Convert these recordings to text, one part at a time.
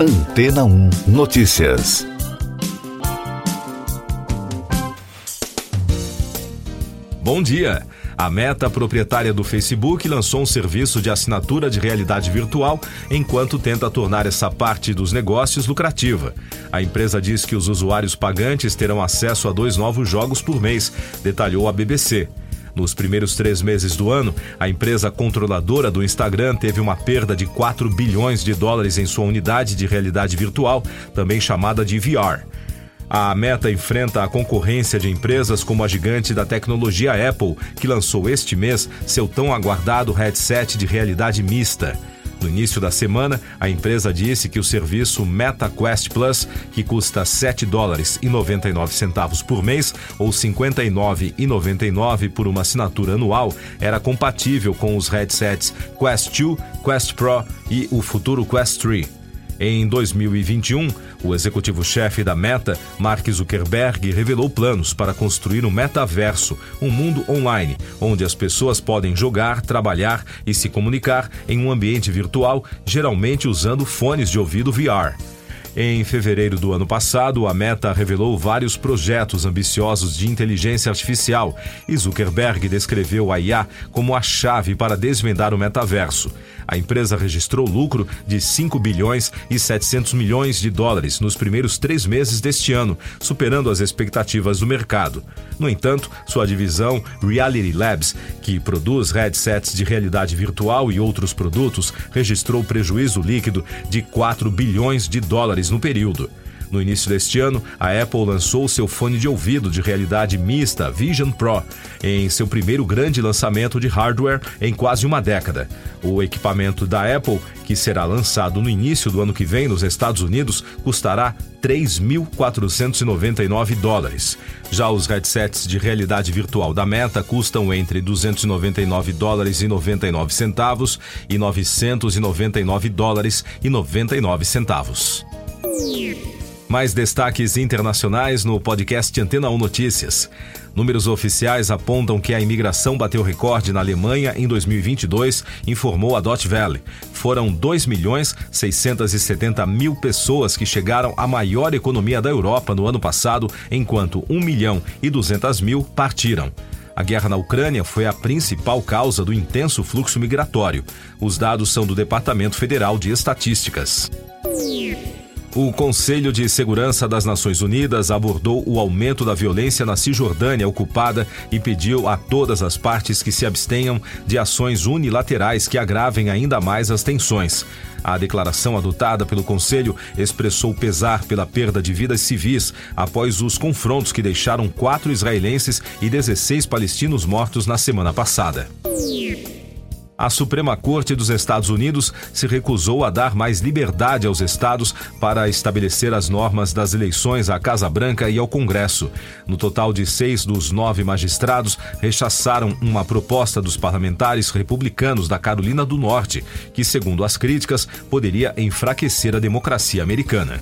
Antena 1 Notícias. Bom dia. A Meta, proprietária do Facebook, lançou um serviço de assinatura de realidade virtual enquanto tenta tornar essa parte dos negócios lucrativa. A empresa diz que os usuários pagantes terão acesso a dois novos jogos por mês, detalhou a BBC. Nos primeiros três meses do ano, a empresa controladora do Instagram teve uma perda de 4 bilhões de dólares em sua unidade de realidade virtual, também chamada de VR. A Meta enfrenta a concorrência de empresas como a gigante da tecnologia Apple, que lançou este mês seu tão aguardado headset de realidade mista. No início da semana, a empresa disse que o serviço MetaQuest Plus, que custa 7 dólares e 99 centavos por mês ou 59,99 por uma assinatura anual, era compatível com os headsets Quest 2, Quest Pro e o futuro Quest 3. Em 2021, o executivo-chefe da Meta, Mark Zuckerberg, revelou planos para construir um metaverso, um mundo online, onde as pessoas podem jogar, trabalhar e se comunicar em um ambiente virtual, geralmente usando fones de ouvido VR. Em fevereiro do ano passado, a Meta revelou vários projetos ambiciosos de inteligência artificial e Zuckerberg descreveu a IA como a chave para desvendar o metaverso. A empresa registrou lucro de 5 bilhões e 700 milhões de dólares nos primeiros três meses deste ano, superando as expectativas do mercado. No entanto, sua divisão Reality Labs, que produz headsets de realidade virtual e outros produtos, registrou prejuízo líquido de 4 bilhões de dólares no período. No início deste ano, a Apple lançou seu fone de ouvido de realidade mista Vision Pro, em seu primeiro grande lançamento de hardware em quase uma década. O equipamento da Apple, que será lançado no início do ano que vem nos Estados Unidos, custará 3.499 dólares. Já os headsets de realidade virtual da Meta custam entre 299 dólares e 99 centavos e 999 dólares e 99 centavos. Mais destaques internacionais no podcast Antena 1 Notícias. Números oficiais apontam que a imigração bateu recorde na Alemanha em 2022, informou a Dot Valley. Foram 2 milhões 670 mil pessoas que chegaram à maior economia da Europa no ano passado, enquanto 1 milhão e 200 mil partiram. A guerra na Ucrânia foi a principal causa do intenso fluxo migratório. Os dados são do Departamento Federal de Estatísticas. O Conselho de Segurança das Nações Unidas abordou o aumento da violência na Cisjordânia ocupada e pediu a todas as partes que se abstenham de ações unilaterais que agravem ainda mais as tensões. A declaração adotada pelo Conselho expressou pesar pela perda de vidas civis após os confrontos que deixaram quatro israelenses e 16 palestinos mortos na semana passada a Suprema Corte dos Estados Unidos se recusou a dar mais liberdade aos estados para estabelecer as normas das eleições à Casa Branca e ao Congresso. No total de seis dos nove magistrados rechaçaram uma proposta dos parlamentares republicanos da Carolina do Norte, que, segundo as críticas, poderia enfraquecer a democracia americana.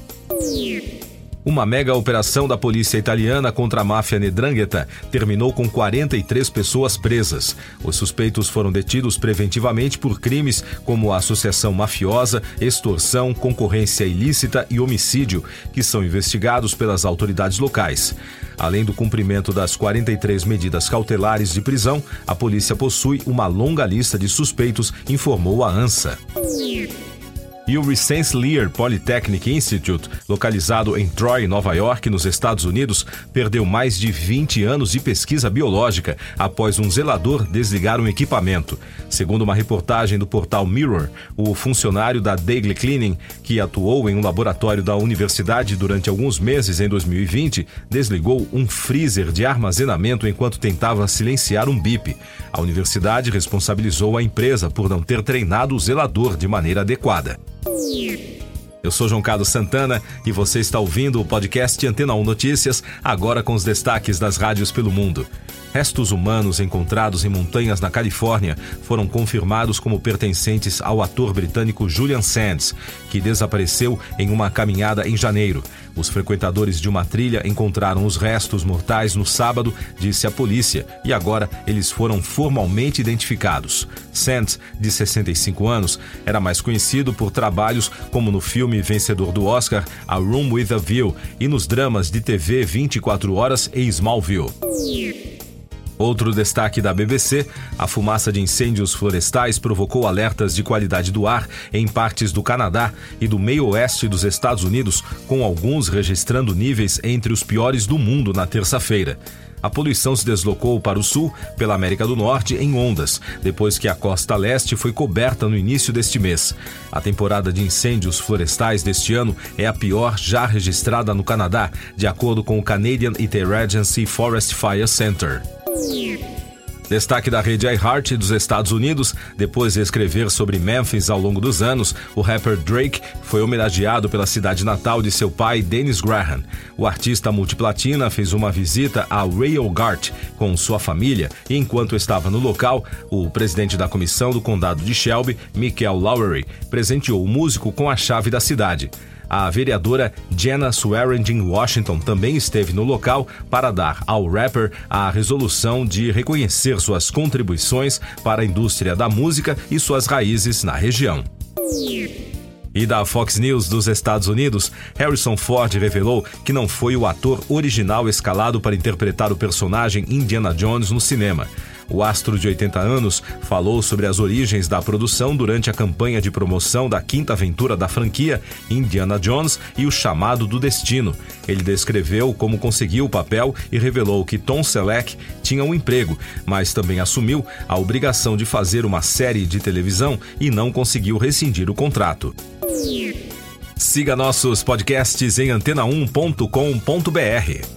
Uma mega operação da polícia italiana contra a máfia Nedrangheta terminou com 43 pessoas presas. Os suspeitos foram detidos preventivamente por crimes como associação mafiosa, extorsão, concorrência ilícita e homicídio, que são investigados pelas autoridades locais. Além do cumprimento das 43 medidas cautelares de prisão, a polícia possui uma longa lista de suspeitos, informou a ANSA e o Rensselaer Polytechnic Institute, localizado em Troy, Nova York, nos Estados Unidos, perdeu mais de 20 anos de pesquisa biológica após um zelador desligar um equipamento. Segundo uma reportagem do portal Mirror, o funcionário da Daily Cleaning, que atuou em um laboratório da universidade durante alguns meses em 2020, desligou um freezer de armazenamento enquanto tentava silenciar um bip. A universidade responsabilizou a empresa por não ter treinado o zelador de maneira adequada. Eu sou João Carlos Santana e você está ouvindo o podcast Antena 1 Notícias, agora com os destaques das rádios pelo mundo. Restos humanos encontrados em montanhas na Califórnia foram confirmados como pertencentes ao ator britânico Julian Sands, que desapareceu em uma caminhada em janeiro. Os frequentadores de uma trilha encontraram os restos mortais no sábado, disse a polícia, e agora eles foram formalmente identificados. Sands, de 65 anos, era mais conhecido por trabalhos como no filme vencedor do Oscar A Room with a View e nos dramas de TV 24 Horas e Smallville. Outro destaque da BBC: a fumaça de incêndios florestais provocou alertas de qualidade do ar em partes do Canadá e do meio oeste dos Estados Unidos, com alguns registrando níveis entre os piores do mundo na terça-feira. A poluição se deslocou para o sul, pela América do Norte, em ondas, depois que a costa leste foi coberta no início deste mês. A temporada de incêndios florestais deste ano é a pior já registrada no Canadá, de acordo com o Canadian Interagency Forest Fire Center. Destaque da rede iHeart dos Estados Unidos, depois de escrever sobre Memphis ao longo dos anos, o rapper Drake foi homenageado pela cidade natal de seu pai, Dennis Graham. O artista multiplatina fez uma visita a Rail Gart com sua família e, enquanto estava no local, o presidente da comissão do condado de Shelby, Michael Lowery, presenteou o músico com a chave da cidade. A vereadora Jenna Swearingen Washington também esteve no local para dar ao rapper a resolução de reconhecer suas contribuições para a indústria da música e suas raízes na região. E da Fox News dos Estados Unidos, Harrison Ford revelou que não foi o ator original escalado para interpretar o personagem Indiana Jones no cinema. O astro de 80 anos falou sobre as origens da produção durante a campanha de promoção da quinta aventura da franquia, Indiana Jones e o Chamado do Destino. Ele descreveu como conseguiu o papel e revelou que Tom Selleck tinha um emprego, mas também assumiu a obrigação de fazer uma série de televisão e não conseguiu rescindir o contrato. Siga nossos podcasts em antena1.com.br.